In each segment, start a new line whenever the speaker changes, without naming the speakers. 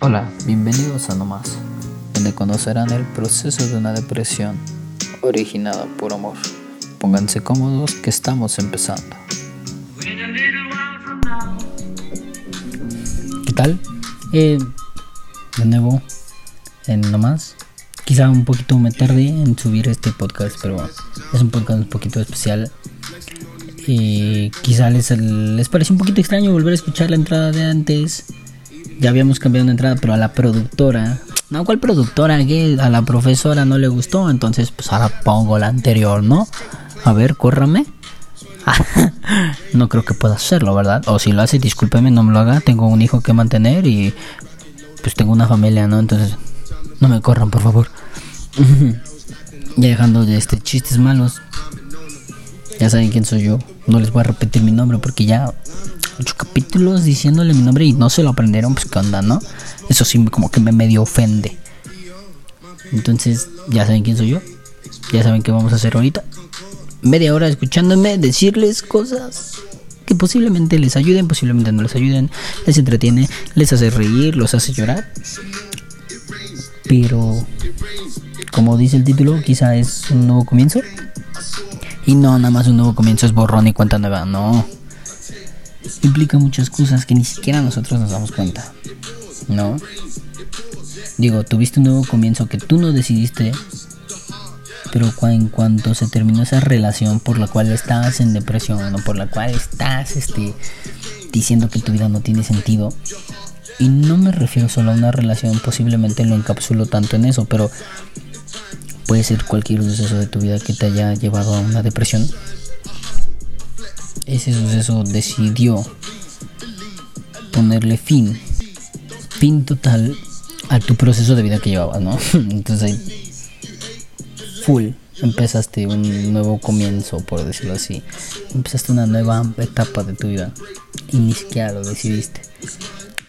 Hola, bienvenidos a No Más, donde conocerán el proceso de una depresión originada por amor. Pónganse cómodos que estamos empezando. ¿Qué tal? Eh, de nuevo, en No Más. Quizá un poquito me tardé en subir este podcast, pero es un podcast un poquito especial. Y quizá les, les parece un poquito extraño volver a escuchar la entrada de antes ya habíamos cambiado una entrada, pero a la productora, no, ¿cuál productora? Que a la profesora no le gustó, entonces pues ahora pongo la anterior, ¿no? A ver, córrame. no creo que pueda hacerlo, ¿verdad? O si lo hace, discúlpeme, no me lo haga. Tengo un hijo que mantener y pues tengo una familia, ¿no? Entonces, no me corran, por favor. ya dejando de este chistes malos. Ya saben quién soy yo. No les voy a repetir mi nombre porque ya ocho capítulos diciéndole mi nombre y no se lo aprendieron, pues qué onda, ¿no? Eso sí como que me medio ofende. Entonces, ya saben quién soy yo. Ya saben qué vamos a hacer ahorita. Media hora escuchándome decirles cosas que posiblemente les ayuden, posiblemente no les ayuden, les entretiene, les hace reír, los hace llorar. Pero, como dice el título, quizá es un nuevo comienzo. Y no, nada más un nuevo comienzo es borrón y cuenta nueva, no implica muchas cosas que ni siquiera nosotros nos damos cuenta. ¿No? Digo, tuviste un nuevo comienzo que tú no decidiste, pero en cuanto se terminó esa relación por la cual estás en depresión o por la cual estás este, diciendo que tu vida no tiene sentido, y no me refiero solo a una relación, posiblemente lo encapsulo tanto en eso, pero puede ser cualquier suceso de tu vida que te haya llevado a una depresión ese suceso decidió ponerle fin, fin total a tu proceso de vida que llevabas, ¿no? Entonces ahí, full, empezaste un nuevo comienzo, por decirlo así. Empezaste una nueva etapa de tu vida y lo decidiste.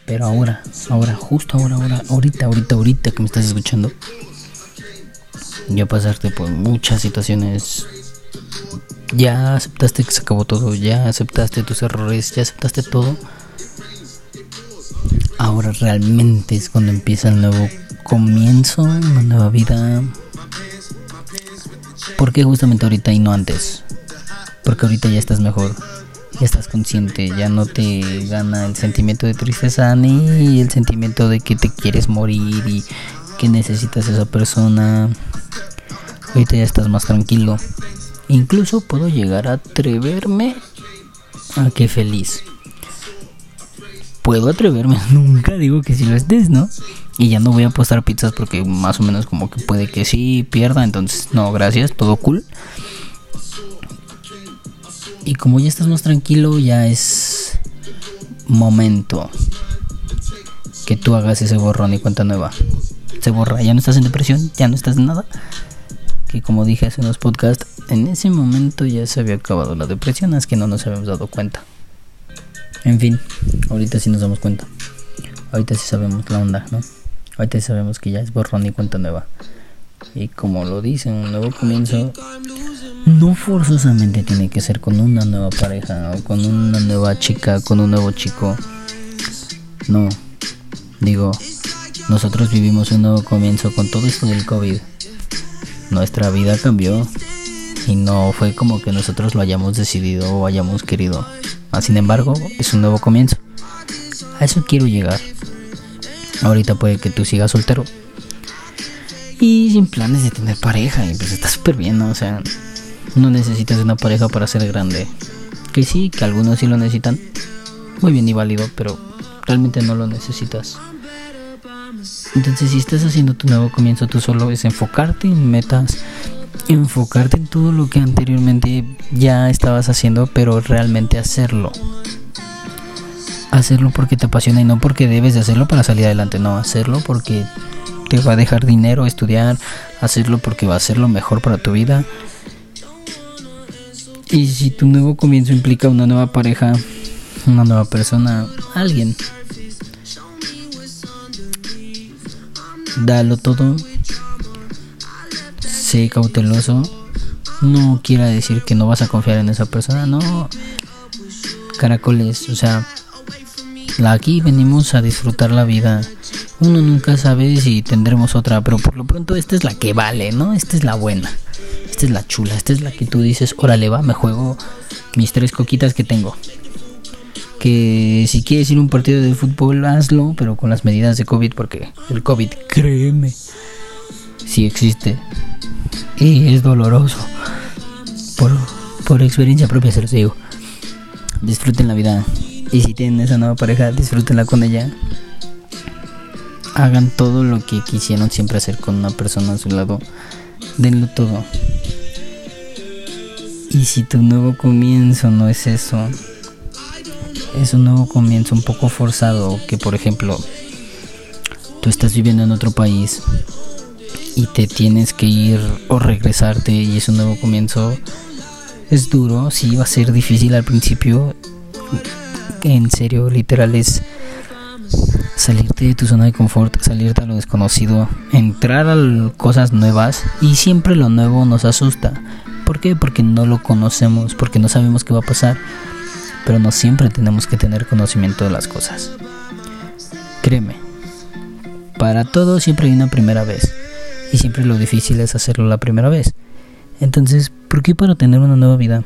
Pero ahora, ahora, justo ahora, ahora, ahorita, ahorita, ahorita que me estás escuchando, ya pasaste por muchas situaciones ya aceptaste que se acabó todo, ya aceptaste tus errores, ya aceptaste todo. Ahora realmente es cuando empieza el nuevo comienzo, una nueva vida. ¿Por qué justamente ahorita y no antes? Porque ahorita ya estás mejor, ya estás consciente, ya no te gana el sentimiento de tristeza ni el sentimiento de que te quieres morir y que necesitas a esa persona. Ahorita ya estás más tranquilo. Incluso puedo llegar a atreverme a que feliz. Puedo atreverme, nunca digo que si lo estés, ¿no? Y ya no voy a apostar pizzas porque más o menos como que puede que sí pierda, entonces no, gracias, todo cool. Y como ya estás más tranquilo, ya es momento que tú hagas ese borrón y cuenta nueva. Se borra, ya no estás en depresión, ya no estás en nada que como dije hace unos podcasts, en ese momento ya se había acabado la depresión, es que no nos habíamos dado cuenta. En fin, ahorita sí nos damos cuenta. Ahorita sí sabemos la onda, ¿no? Ahorita sabemos que ya es borrón y cuenta nueva. Y como lo dicen, un nuevo comienzo no forzosamente tiene que ser con una nueva pareja o con una nueva chica, con un nuevo chico. No, digo, nosotros vivimos un nuevo comienzo con todo esto del COVID nuestra vida cambió y no fue como que nosotros lo hayamos decidido o hayamos querido. Ah, sin embargo, es un nuevo comienzo. A eso quiero llegar. Ahorita puede que tú sigas soltero. Y sin planes de tener pareja. Y pues está súper bien, ¿no? O sea, no necesitas una pareja para ser grande. Que sí, que algunos sí lo necesitan. Muy bien y válido, pero realmente no lo necesitas. Entonces, si estás haciendo tu nuevo comienzo tú solo, es enfocarte en metas, enfocarte en todo lo que anteriormente ya estabas haciendo, pero realmente hacerlo. Hacerlo porque te apasiona y no porque debes de hacerlo para salir adelante, no, hacerlo porque te va a dejar dinero, estudiar, hacerlo porque va a ser lo mejor para tu vida. Y si tu nuevo comienzo implica una nueva pareja, una nueva persona, alguien, dalo todo, sé cauteloso, no quiera decir que no vas a confiar en esa persona, no, caracoles, o sea, aquí venimos a disfrutar la vida. Uno nunca sabe si tendremos otra, pero por lo pronto esta es la que vale, ¿no? Esta es la buena. Esta es la chula, esta es la que tú dices, órale va, me juego mis tres coquitas que tengo. Que si quieres ir a un partido de fútbol, hazlo, pero con las medidas de COVID, porque el COVID, créeme, sí existe. Y es doloroso. Por, por experiencia propia se los digo. Disfruten la vida. Y si tienen esa nueva pareja, disfrútenla con ella. Hagan todo lo que quisieron siempre hacer con una persona a su lado. Denlo todo. Y si tu nuevo comienzo no es eso, es un nuevo comienzo un poco forzado, que por ejemplo, tú estás viviendo en otro país y te tienes que ir o regresarte y es un nuevo comienzo, es duro, sí va a ser difícil al principio. En serio, literal es salirte de tu zona de confort, salirte a lo desconocido, entrar a cosas nuevas y siempre lo nuevo nos asusta. ¿Por qué? Porque no lo conocemos, porque no sabemos qué va a pasar, pero no siempre tenemos que tener conocimiento de las cosas. Créeme, para todo siempre hay una primera vez y siempre lo difícil es hacerlo la primera vez. Entonces, ¿por qué para tener una nueva vida?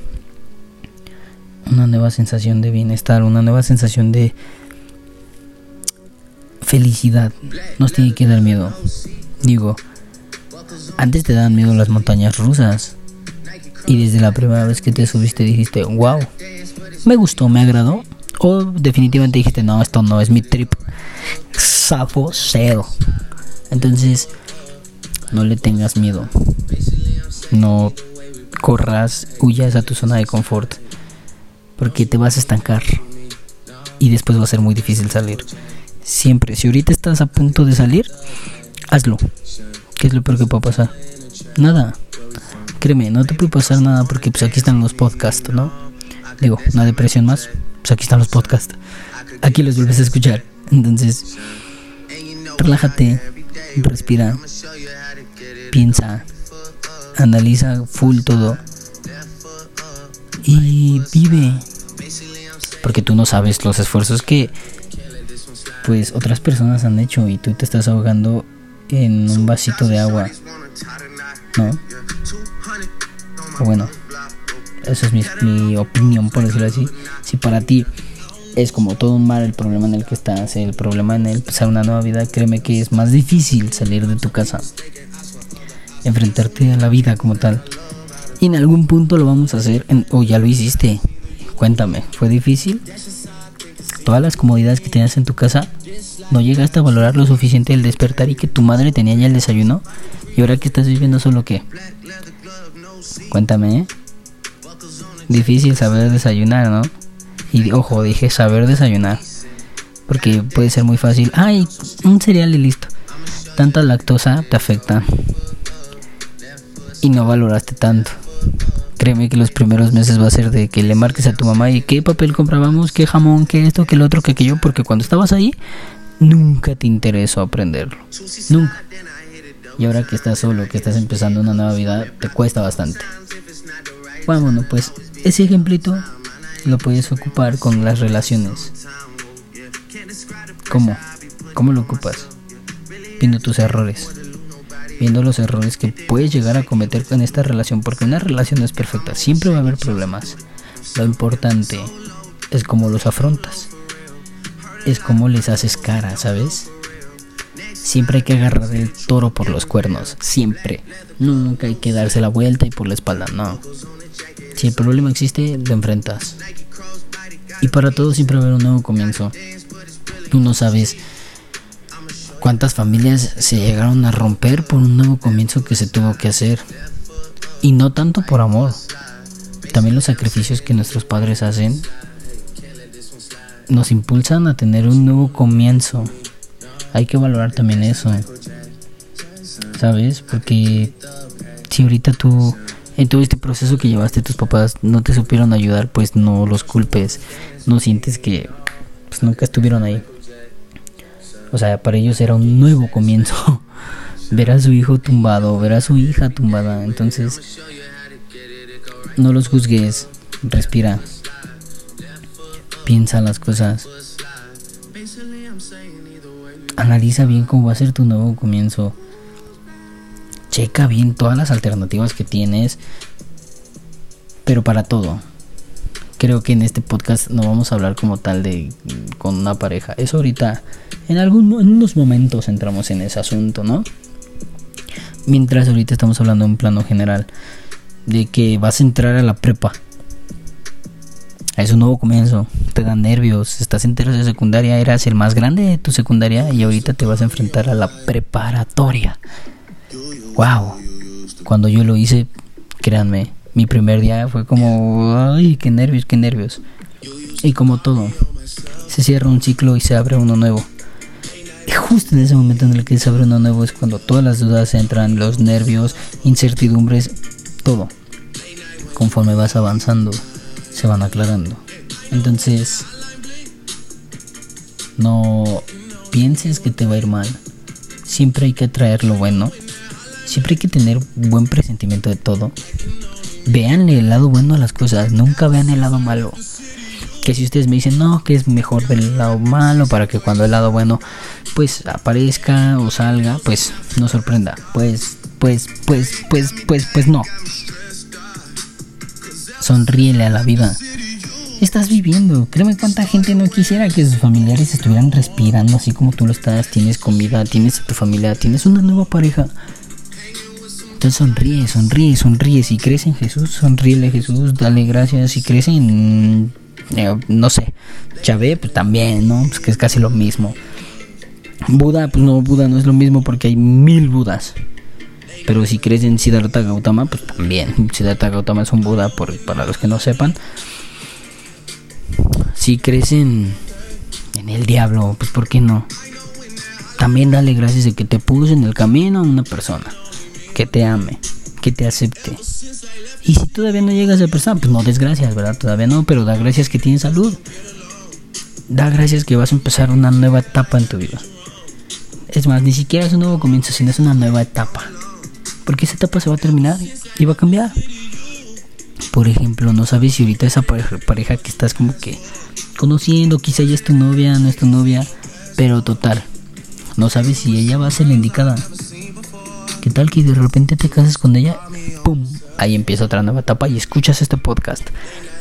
Una nueva sensación de bienestar, una nueva sensación de felicidad. Nos tiene que dar miedo. Digo, antes te daban miedo las montañas rusas. Y desde la primera vez que te subiste dijiste, wow, me gustó, me agradó. O definitivamente dijiste, no, esto no es mi trip. Safo cero. Entonces, no le tengas miedo. No corras, huyas a tu zona de confort. Porque te vas a estancar. Y después va a ser muy difícil salir. Siempre, si ahorita estás a punto de salir, hazlo. ¿Qué es lo peor que puede pasar? Nada. Créeme, no te puede pasar nada porque pues aquí están los podcasts, ¿no? Digo, una depresión más, pues aquí están los podcasts. Aquí los vuelves a escuchar. Entonces, relájate, respira, piensa, analiza full todo y vive. Porque tú no sabes los esfuerzos que pues otras personas han hecho y tú te estás ahogando en un vasito de agua. ¿No? O bueno, esa es mi, opinión, por decirlo así. Si para ti es como todo un mar el problema en el que estás, el problema en el empezar una nueva vida, créeme que es más difícil salir de tu casa, enfrentarte a la vida como tal. Y en algún punto lo vamos a hacer, o ya lo hiciste. Cuéntame, ¿fue difícil? todas las comodidades que tenías en tu casa, no llegaste a valorar lo suficiente el despertar y que tu madre tenía ya el desayuno. Y ahora que estás viviendo solo qué? Cuéntame, ¿eh? Difícil saber desayunar, ¿no? Y ojo, dije saber desayunar. Porque puede ser muy fácil. Ay, un cereal y listo. Tanta lactosa te afecta. Y no valoraste tanto. Créeme que los primeros meses va a ser de que le marques a tu mamá y qué papel comprábamos, qué jamón, qué esto, qué el otro, qué aquello, porque cuando estabas ahí nunca te interesó aprenderlo. Nunca. Y ahora que estás solo, que estás empezando una nueva vida, te cuesta bastante. Bueno, pues ese ejemplito lo puedes ocupar con las relaciones. ¿Cómo? ¿Cómo lo ocupas? Viendo tus errores viendo los errores que puedes llegar a cometer con esta relación, porque una relación no es perfecta, siempre va a haber problemas. Lo importante es cómo los afrontas, es cómo les haces cara, ¿sabes? Siempre hay que agarrar el toro por los cuernos, siempre. Nunca hay que darse la vuelta y por la espalda, no. Si el problema existe, lo enfrentas. Y para todo siempre haber un nuevo comienzo. Tú no sabes cuántas familias se llegaron a romper por un nuevo comienzo que se tuvo que hacer. Y no tanto por amor, también los sacrificios que nuestros padres hacen nos impulsan a tener un nuevo comienzo. Hay que valorar también eso. ¿Sabes? Porque si ahorita tú en todo este proceso que llevaste tus papás no te supieron ayudar, pues no los culpes. No sientes que pues nunca estuvieron ahí. O sea, para ellos era un nuevo comienzo. ver a su hijo tumbado, ver a su hija tumbada. Entonces, no los juzgues, respira, piensa las cosas. Analiza bien cómo va a ser tu nuevo comienzo. Checa bien todas las alternativas que tienes. Pero para todo. Creo que en este podcast no vamos a hablar como tal de con una pareja. Eso ahorita, en, algunos momentos entramos en ese asunto, ¿no? Mientras ahorita estamos hablando en un plano general de que vas a entrar a la prepa es un nuevo comienzo, te dan nervios, estás en de secundaria, eras el más grande de tu secundaria y ahorita te vas a enfrentar a la preparatoria. Wow. Cuando yo lo hice, créanme, mi primer día fue como, ay, qué nervios, qué nervios. Y como todo, se cierra un ciclo y se abre uno nuevo. Y justo en ese momento en el que se abre uno nuevo es cuando todas las dudas entran, los nervios, incertidumbres, todo. Conforme vas avanzando se van aclarando. Entonces, no pienses que te va a ir mal. Siempre hay que atraer lo bueno. Siempre hay que tener buen presentimiento de todo. Veanle el lado bueno a las cosas. Nunca vean el lado malo. Que si ustedes me dicen, no, que es mejor ver el lado malo para que cuando el lado bueno pues aparezca o salga, pues no sorprenda. Pues, pues, pues, pues, pues, pues no. Sonríele a la vida. Estás viviendo. Créeme cuánta gente no quisiera que sus familiares estuvieran respirando así como tú lo estás. Tienes comida, tienes a tu familia, tienes una nueva pareja. Entonces sonríe, sonríe, sonríe. Si crees en Jesús, sonríele Jesús, dale gracias. Si crees en, eh, no sé, Chávez, pues también, ¿no? Pues que es casi lo mismo. Buda, pues no, Buda no es lo mismo porque hay mil Budas. Pero si crees en Siddhartha Gautama, pues también. Siddhartha Gautama es un Buda, por, para los que no sepan. Si crees en, el diablo, pues ¿por qué no? También dale gracias de que te puso en el camino a una persona. Que te ame, que te acepte. Y si todavía no llegas a esa persona, pues no des gracias, ¿verdad? Todavía no, pero da gracias que tienes salud. Da gracias que vas a empezar una nueva etapa en tu vida. Es más, ni siquiera es un nuevo comienzo, sino es una nueva etapa. Porque esa etapa se va a terminar y va a cambiar. Por ejemplo, no sabes si ahorita esa pareja, que estás como que conociendo, quizá ya es tu novia, no es tu novia, pero total, no sabes si ella va a ser la indicada. ¿Qué tal que de repente te casas con ella? ¡Pum! Ahí empieza otra nueva etapa y escuchas este podcast.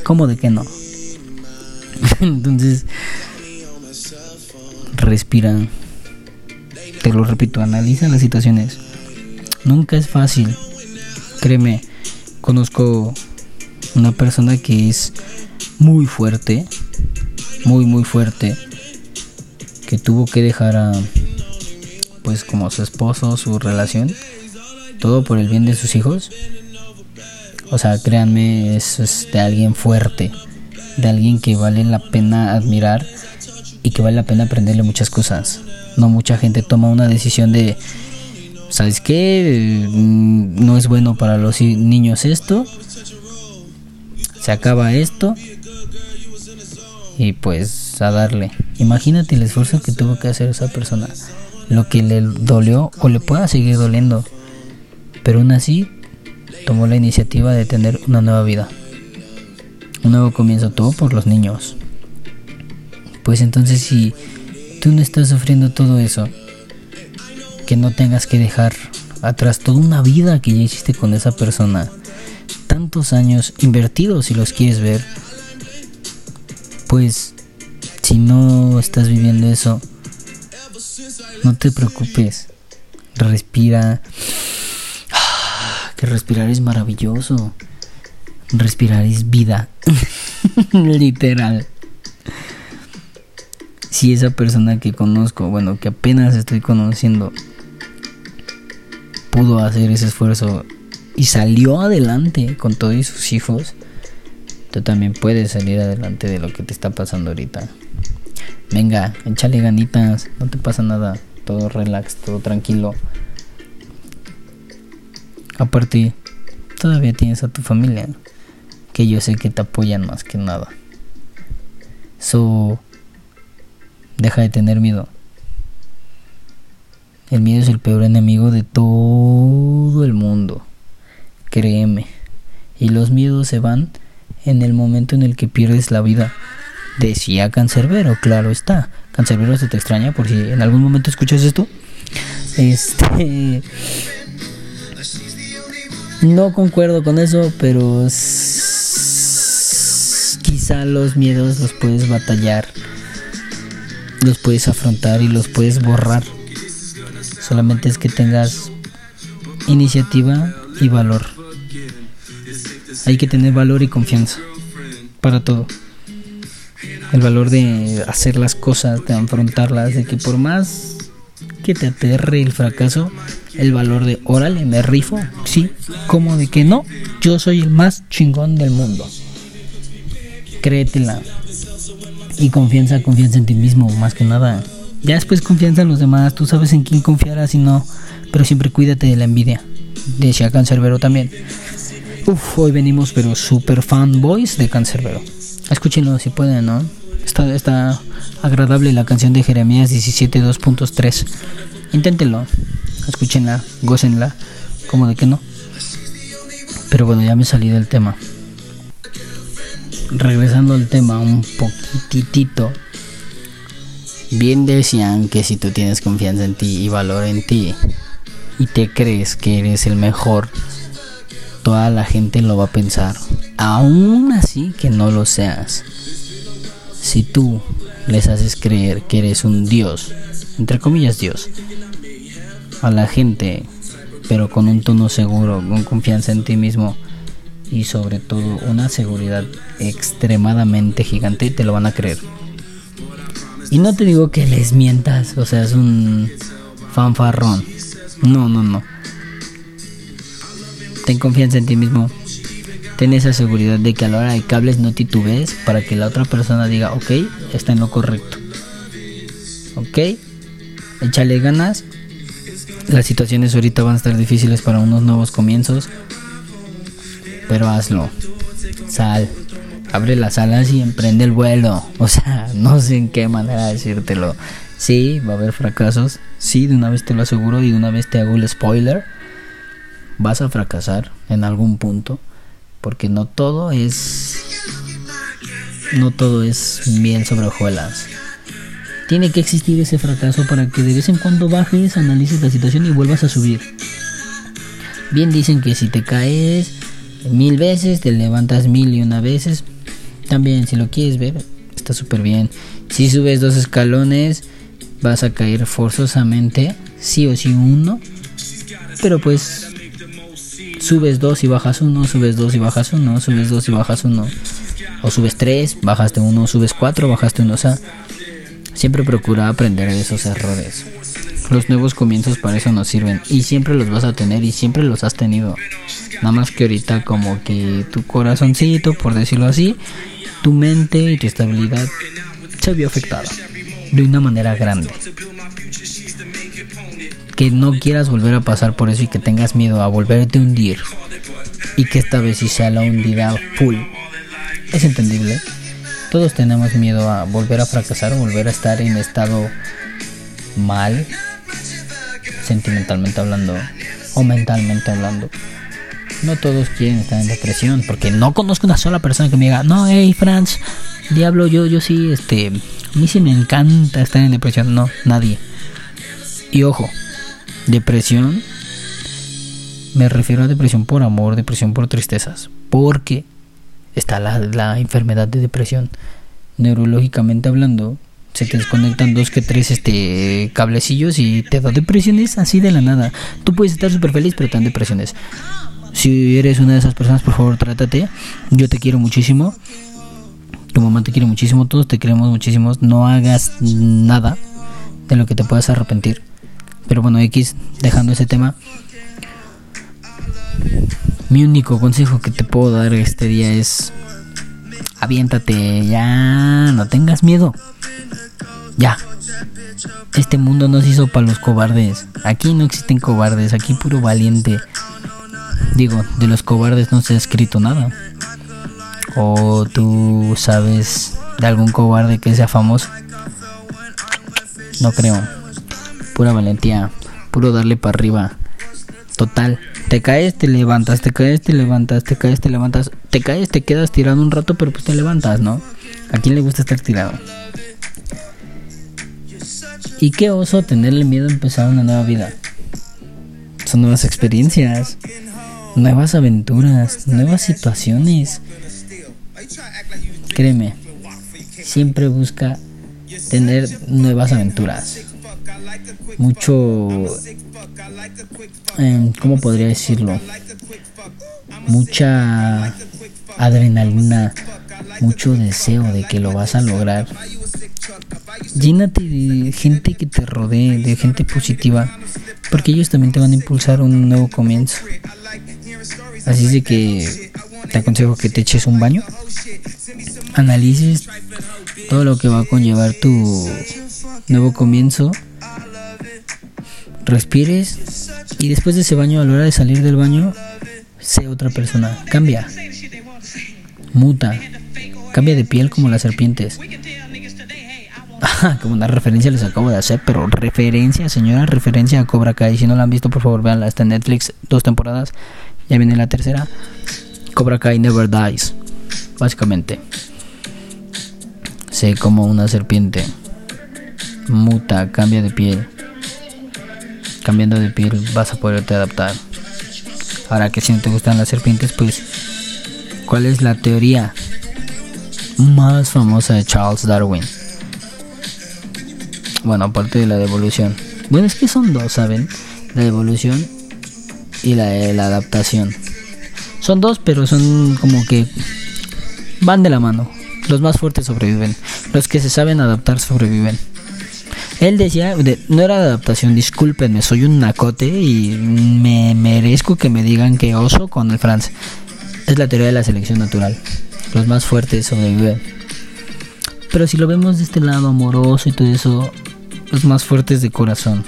¿Cómo de que no? Entonces, respira. Te lo repito, analiza las situaciones. Nunca es fácil. Créeme, conozco una persona que es muy fuerte, muy muy fuerte, que tuvo que dejar a pues como su esposo, su relación, todo por el bien de sus hijos. O sea, créanme, es de alguien fuerte, de alguien que vale la pena admirar y que vale la pena aprenderle muchas cosas. No mucha gente toma una decisión de ¿sabes qué? Mm, no es bueno para los niños esto. Se acaba esto. Y pues a darle. Imagínate el esfuerzo que tuvo que hacer esa persona. Lo que le dolió o le pueda seguir doliendo. Pero aún así tomó la iniciativa de tener una nueva vida. Un nuevo comienzo todo por los niños. Pues entonces si tú no estás sufriendo todo eso que no tengas que dejar atrás toda una vida que ya hiciste con esa persona. Tantos años invertidos si los quieres ver. Pues si no estás viviendo eso, no te preocupes. Respira. Que respirar es maravilloso. Respirar es vida. Literal. Si esa persona que conozco, bueno, que apenas estoy conociendo, pudo hacer ese esfuerzo y salió adelante con todos sus hijos, tú también puedes salir adelante de lo que te está pasando ahorita. Venga, échale ganitas, no te pasa nada, todo relax, todo tranquilo. Aparte, todavía tienes a tu familia, que yo sé que te apoyan más que nada. So, deja de tener miedo. El miedo es el peor enemigo de todo el mundo. Créeme. Y los miedos se van en el momento en el que pierdes la vida. Decía Cancerbero, claro está. Cancerbero se te extraña por si en algún momento escuchas esto. Este. No concuerdo con eso, pero quizá los miedos los puedes batallar, los puedes afrontar y los puedes borrar. Solamente es que tengas iniciativa y valor. Hay que tener valor y confianza para todo. El valor de hacer las cosas, de afrontarlas, de que por más que te aterre el fracaso, el valor de, órale, me rifo, sí, como de que no, yo soy el más chingón del mundo. Créetela. Y confianza, confianza en ti mismo, más que nada. Ya después confianza en los demás, tú sabes en quién confiarás y no, pero siempre cuídate de la envidia. Decía Cancerbero también. Uf, hoy venimos pero super fanboys de Cancerbero. Escúchenlo si pueden, ¿no? Está, está agradable la canción de Jeremías 17 2.3. Inténtenlo. Escúchenla, gócenla. Como de que no. Pero bueno, ya me salí del tema. Regresando al tema un poquitito. Bien decían que si tú tienes confianza en ti y valor en ti y te crees que eres el mejor, toda la gente lo va a pensar. Aún así que no lo seas. Si tú les haces creer que eres un dios, entre comillas dios, a la gente, pero con un tono seguro, con confianza en ti mismo y sobre todo una seguridad extremadamente gigante, te lo van a creer. Y no te digo que les mientas, o sea, es un fanfarrón. No, no, no. Ten confianza en ti mismo. Ten esa seguridad de que a la hora de cables no titubees para que la otra persona diga, ok, está en lo correcto. Ok, échale ganas. Las situaciones ahorita van a estar difíciles para unos nuevos comienzos. Pero hazlo. Sal abre las alas y emprende el vuelo. O sea, no sé en qué manera decírtelo. Sí, va a haber fracasos. Sí, de una vez te lo aseguro y de una vez te hago el spoiler. Vas a fracasar en algún punto. Porque no todo es. No todo es miel sobre hojuelas. Tiene que existir ese fracaso para que de vez en cuando bajes, analices la situación y vuelvas a subir. Bien dicen que si te caes mil veces, te levantas mil y una veces, también, si lo quieres ver, está súper bien. Si subes dos escalones, vas a caer forzosamente, sí o sí uno. Pero pues subes dos y bajas uno, subes dos y bajas uno, subes dos y bajas uno. O subes tres, bajaste uno, subes cuatro, bajaste uno. O sea, siempre procura aprender de esos errores. Los nuevos comienzos para eso nos sirven y siempre los vas a tener y siempre los has tenido. Nada más que ahorita como que tu corazoncito, por decirlo así, tu mente y tu estabilidad se vio afectada de una manera grande. Que no quieras volver a pasar por eso y que tengas miedo a volverte a hundir y que esta vez sí sea la hundida full. Es entendible. Todos tenemos miedo a volver a fracasar, volver a estar en estado mal, sentimentalmente hablando o mentalmente hablando no todos quieren estar en depresión, porque no conozco una sola persona que me diga, no, hey Franz, diablo, yo, yo sí, este, a mí sí me encanta estar en depresión, no, nadie. Y ojo, depresión, me refiero a depresión por amor, depresión por tristezas, porque está la, la enfermedad de depresión. Neurológicamente hablando, se te desconectan dos que tres este cablecillos y te da depresiones así de la nada. Tú puedes estar súper feliz, pero te dan depresiones. Si eres una de esas personas, por favor, trátate. Yo te quiero muchísimo. Tu mamá te quiere muchísimo. Todos te queremos muchísimo. No hagas nada de lo que te puedas arrepentir. Pero bueno, X, dejando ese tema. Mi único consejo que te puedo dar este día es aviéntate, ya, no tengas miedo. Ya. Este mundo no se hizo para los cobardes. Aquí no existen cobardes, aquí puro valiente. Digo, de los cobardes no se ha escrito nada. ¿O tú sabes de algún cobarde que sea famoso? No creo. Pura valentía, puro darle para arriba. Total, te caes, te levantas, te caes, te levantas, te caes, te levantas, te caes, te quedas tirando un rato, pero pues te levantas, ¿no? ¿A quién le gusta estar tirado? Y qué oso tenerle miedo a empezar una nueva vida. Son nuevas experiencias, nuevas aventuras, nuevas situaciones. Créeme, siempre busca tener nuevas aventuras. Mucho... Eh, ¿Cómo podría decirlo? Mucha adrenalina, mucho deseo de que lo vas a lograr. Llénate de gente que te rodee, de gente positiva, porque ellos también te van a impulsar un nuevo comienzo. Así de que te aconsejo que te eches un baño, analices todo lo que va a conllevar tu nuevo comienzo, respires y después de ese baño, a la hora de salir del baño, sé otra persona, cambia, muta, cambia de piel como las serpientes. como una referencia les acabo de hacer, pero referencia, señora, referencia a Cobra Kai. Si no la han visto, por favor, véanla. Está en Netflix, dos temporadas. Ya viene la tercera. Cobra Kai Never Dies. Básicamente. Sé como una serpiente. Muta, cambia de piel. Cambiando de piel vas a poderte adaptar. Ahora que si no te gustan las serpientes, pues... ¿Cuál es la teoría más famosa de Charles Darwin? Bueno, aparte de la devolución. Bueno, es que son dos, ¿saben? La devolución y la de la adaptación. Son dos, pero son como que van de la mano. Los más fuertes sobreviven. Los que se saben adaptar sobreviven. Él decía, no era adaptación, discúlpenme, soy un nacote y me merezco que me digan que oso con el France. Es la teoría de la selección natural. Los más fuertes sobreviven. Pero si lo vemos de este lado amoroso y todo eso, los más fuertes de corazón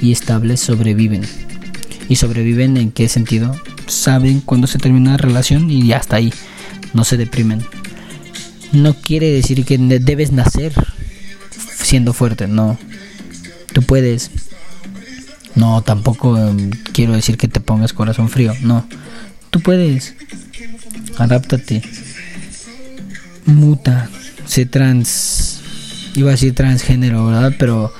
y estables sobreviven. ¿Y sobreviven en qué sentido? Saben cuándo se termina la relación y ya está ahí. No se deprimen. No quiere decir que debes nacer siendo fuerte, no. Tú puedes. No, tampoco em, quiero decir que te pongas corazón frío, no. Tú puedes. Adáptate. Muta. Sé trans. Iba a decir transgénero, ¿verdad? Pero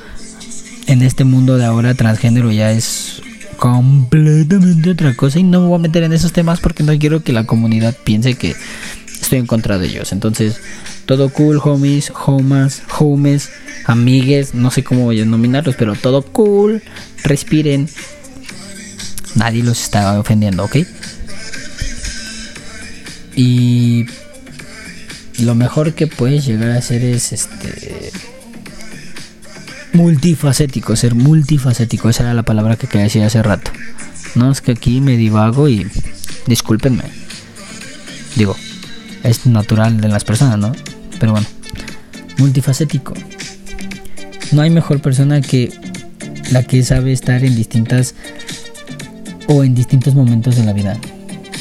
en este mundo de ahora transgénero ya es completamente otra cosa y no me voy a meter en esos temas porque no quiero que la comunidad piense que estoy en contra de ellos. Entonces, todo cool, homies, homas, homes, amigues, no sé cómo voy a denominarlos, pero todo cool, respiren. Nadie los está ofendiendo, ¿ok? Y lo mejor que puedes llegar a hacer es este multifacético, ser multifacético, esa era la palabra que quería decir hace rato. No es que aquí me divago y discúlpenme. Digo, es natural de las personas, ¿no? Pero bueno, multifacético. No hay mejor persona que la que sabe estar en distintas o en distintos momentos de la vida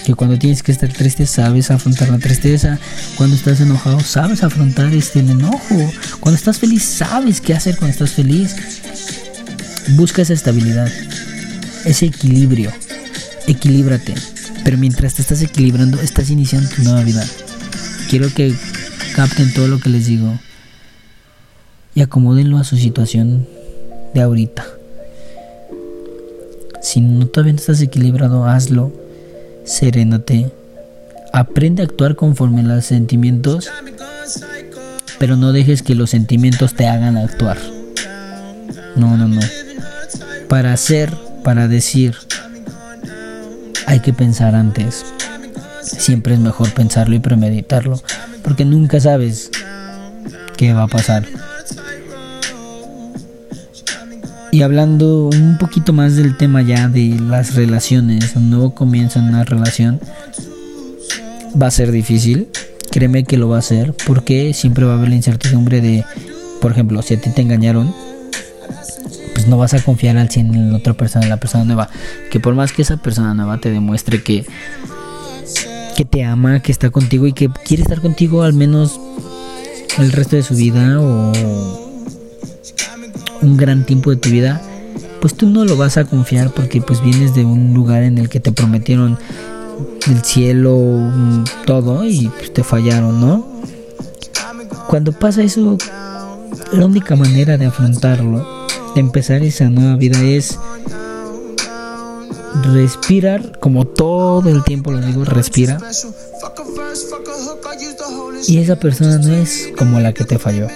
que cuando tienes que estar triste sabes afrontar la tristeza, cuando estás enojado sabes afrontar este el enojo, cuando estás feliz sabes qué hacer cuando estás feliz. Busca esa estabilidad, ese equilibrio, equilíbrate, pero mientras te estás equilibrando estás iniciando tu nueva vida. Quiero que capten todo lo que les digo y acomódenlo a su situación de ahorita. Si no todavía no estás equilibrado, hazlo serénate, aprende a actuar conforme a los sentimientos, pero no dejes que los sentimientos te hagan actuar. No, no, no. Para hacer, para decir, hay que pensar antes. Siempre es mejor pensarlo y premeditarlo, porque nunca sabes qué va a pasar. Y hablando un poquito más del tema ya de las relaciones, un nuevo comienzo en una relación, va a ser difícil. Créeme que lo va a ser, porque siempre va a haber la incertidumbre de, por ejemplo, si a ti te engañaron, pues no vas a confiar al 100 en la otra persona, en la persona nueva. Que por más que esa persona nueva te demuestre que, que te ama, que está contigo y que quiere estar contigo al menos el resto de su vida o un gran tiempo de tu vida, pues tú no lo vas a confiar porque pues vienes de un lugar en el que te prometieron el cielo, todo y pues te fallaron, ¿no? cuando pasa eso, la única manera de afrontarlo, de empezar esa nueva vida es respirar, como todo el tiempo lo digo, respira. Y esa persona no es como la que te falló.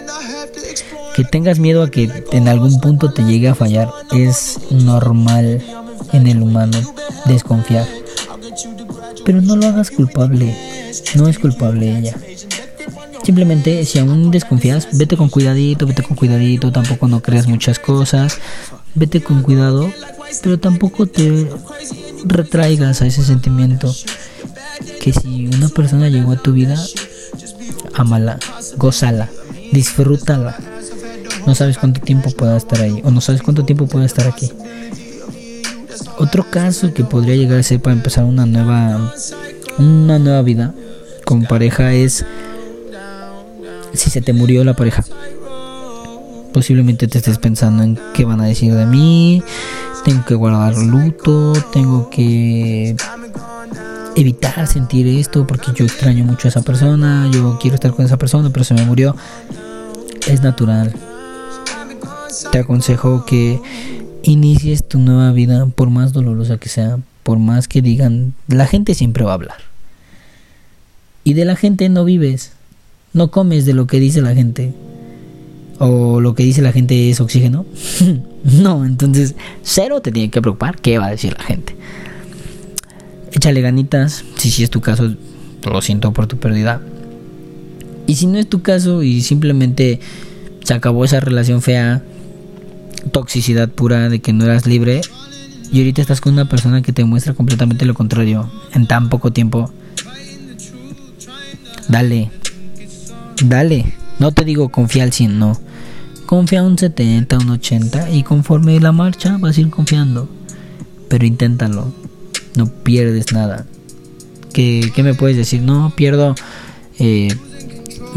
Que tengas miedo a que en algún punto te llegue a fallar es normal en el humano desconfiar. Pero no lo hagas culpable. No es culpable ella. Simplemente si aún desconfías, vete con cuidadito, vete con cuidadito, tampoco no creas muchas cosas, vete con cuidado, pero tampoco te retraigas a ese sentimiento que si una persona llegó a tu vida, amala, gozala, disfrútala. No sabes cuánto tiempo pueda estar ahí o no sabes cuánto tiempo pueda estar aquí. Otro caso que podría llegar a ser para empezar una nueva una nueva vida con pareja es si se te murió la pareja. Posiblemente te estés pensando en qué van a decir de mí, tengo que guardar luto, tengo que evitar sentir esto porque yo extraño mucho a esa persona, yo quiero estar con esa persona, pero se me murió. Es natural. Te aconsejo que inicies tu nueva vida, por más dolorosa que sea, por más que digan, la gente siempre va a hablar. Y de la gente no vives. No comes de lo que dice la gente. O lo que dice la gente es oxígeno. no, entonces cero te tiene que preocupar qué va a decir la gente. Échale ganitas. Si sí es tu caso, lo siento por tu pérdida. Y si no es tu caso y simplemente se acabó esa relación fea, toxicidad pura de que no eras libre, y ahorita estás con una persona que te muestra completamente lo contrario en tan poco tiempo, dale, dale. No te digo confía al 100, no. Confía un 70, un 80 y conforme la marcha vas a ir confiando. Pero inténtalo. No pierdes nada. ¿Qué, me puedes decir? No, pierdo eh,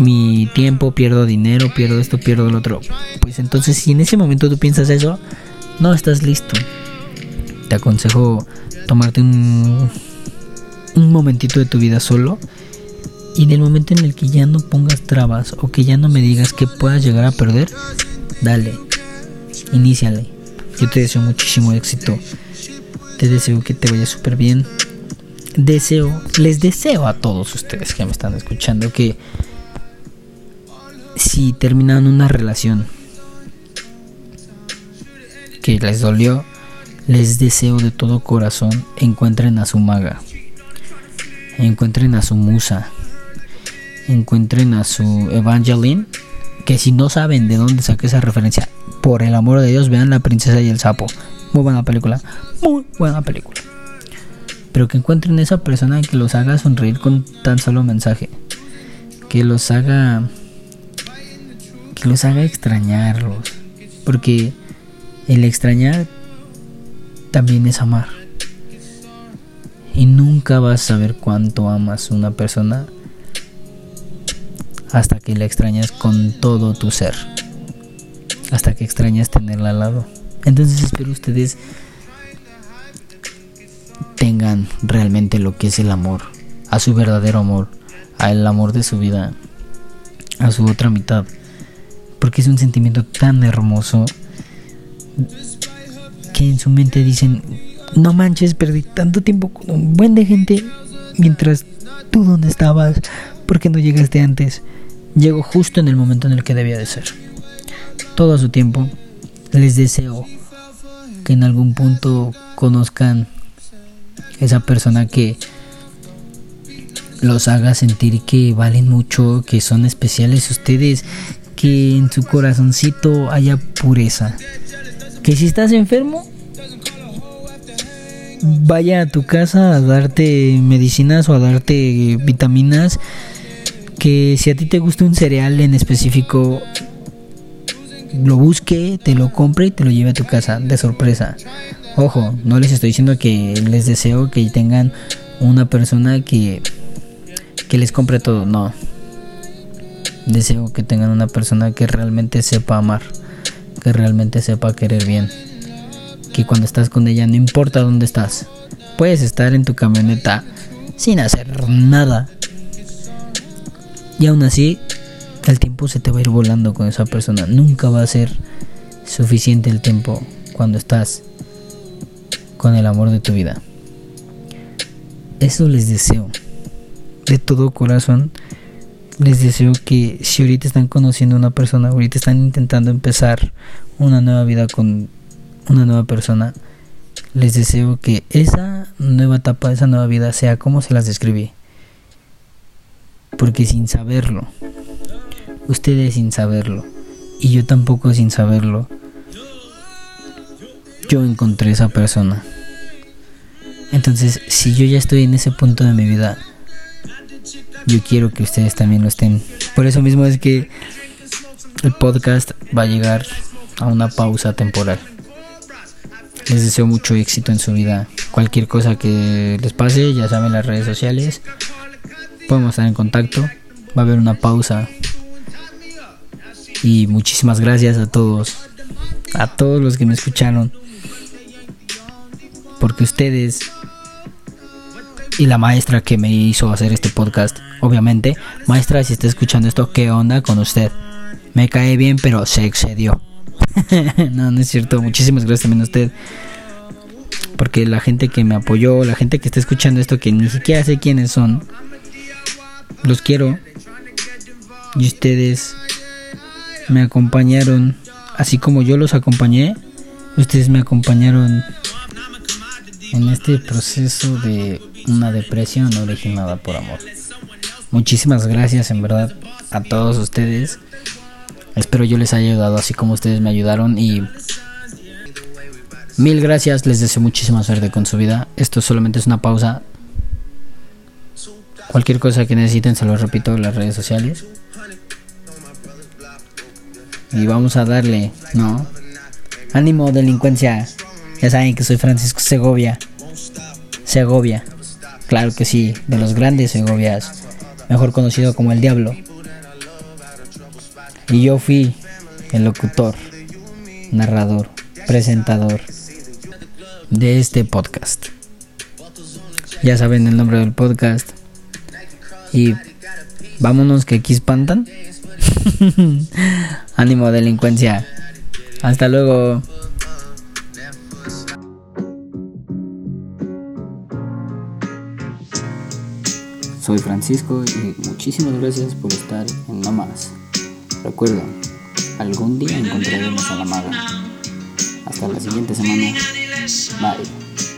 mi tiempo, pierdo dinero, pierdo esto, pierdo lo otro. Pues entonces si en ese momento tú piensas eso, no estás listo. Te aconsejo tomarte un, un momentito de tu vida solo y en el momento en el que ya no pongas trabas o que ya no me digas que puedas llegar a perder, dale, iníciale. Yo te deseo muchísimo éxito. Te deseo que te vaya súper bien. Deseo, les deseo a todos ustedes que me están escuchando que si terminan una relación que les dolió, les deseo de todo corazón encuentren a su maga, encuentren a su musa, encuentren a su Evangeline, que si no saben de dónde saqué esa referencia, por el amor de Dios, vean La princesa y el sapo. Muy buena película, muy buena película. Pero que encuentren esa persona que los haga sonreír con tan solo mensaje. Que los haga que los haga extrañarlos. Porque el extrañar también es amar. Y nunca vas a saber cuánto amas a una persona hasta que la extrañas con todo tu ser. Hasta que extrañas tenerla al lado. Entonces espero ustedes tengan realmente lo que es el amor, a su verdadero amor, al amor de su vida, a su otra mitad. Porque es un sentimiento tan hermoso que en su mente dicen, no manches, perdí tanto tiempo con un buen de gente mientras tú donde estabas, porque no llegaste antes? Llego justo en el momento en el que debía de ser. Todo a su tiempo. Les deseo que en algún punto conozcan esa persona que los haga sentir que valen mucho, que son especiales ustedes, que en su corazoncito haya pureza. Que si estás enfermo, vaya a tu casa a darte medicinas o a darte vitaminas que si a ti te gusta un cereal en específico, lo busque, te lo compre y te lo lleve a tu casa de sorpresa. Ojo, no les estoy diciendo que les deseo que tengan una persona que, que les compre todo, no. Deseo que tengan una persona que realmente sepa amar, que realmente sepa querer bien. Que cuando estás con ella, no importa dónde estás, puedes estar en tu camioneta sin hacer nada, y aún así el tiempo se te va a ir volando con esa persona. Nunca va a ser suficiente el tiempo cuando estás con el amor de tu vida. Eso les deseo. De todo corazón. Les deseo que si ahorita están conociendo a una persona, ahorita están intentando empezar una nueva vida con una nueva persona, les deseo que esa nueva etapa, esa nueva vida sea como se las describí. Porque sin saberlo, ustedes sin saberlo, y yo tampoco sin saberlo, yo encontré esa persona. Entonces, si yo ya estoy en ese punto de mi vida, yo quiero que ustedes también lo estén. Por eso mismo es que el podcast va a llegar a una pausa temporal. Les deseo mucho éxito en su vida. Cualquier cosa que les pase, ya saben las redes sociales. Podemos estar en contacto. Va a haber una pausa. Y muchísimas gracias a todos. A todos los que me escucharon. Porque ustedes y la maestra que me hizo hacer este podcast, obviamente, maestra, si está escuchando esto, ¿qué onda con usted? Me cae bien, pero se excedió. no, no es cierto. Muchísimas gracias también a usted. Porque la gente que me apoyó, la gente que está escuchando esto, que ni siquiera sé quiénes son, los quiero. Y ustedes me acompañaron, así como yo los acompañé, ustedes me acompañaron en este proceso de una depresión originada por amor. Muchísimas gracias en verdad a todos ustedes. Espero yo les haya ayudado así como ustedes me ayudaron y mil gracias, les deseo muchísima suerte con su vida. Esto solamente es una pausa. Cualquier cosa que necesiten se lo repito en las redes sociales. Y vamos a darle, ¿no? Ánimo, delincuencia. Ya saben que soy Francisco Segovia. Segovia. Claro que sí, de los grandes Segovias. Mejor conocido como el Diablo. Y yo fui el locutor, narrador, presentador de este podcast. Ya saben el nombre del podcast. Y vámonos que aquí espantan. Ánimo delincuencia. Hasta luego. Soy Francisco y muchísimas gracias por estar en Más. Recuerda, algún día encontraremos a la maga. Hasta la siguiente semana. Bye.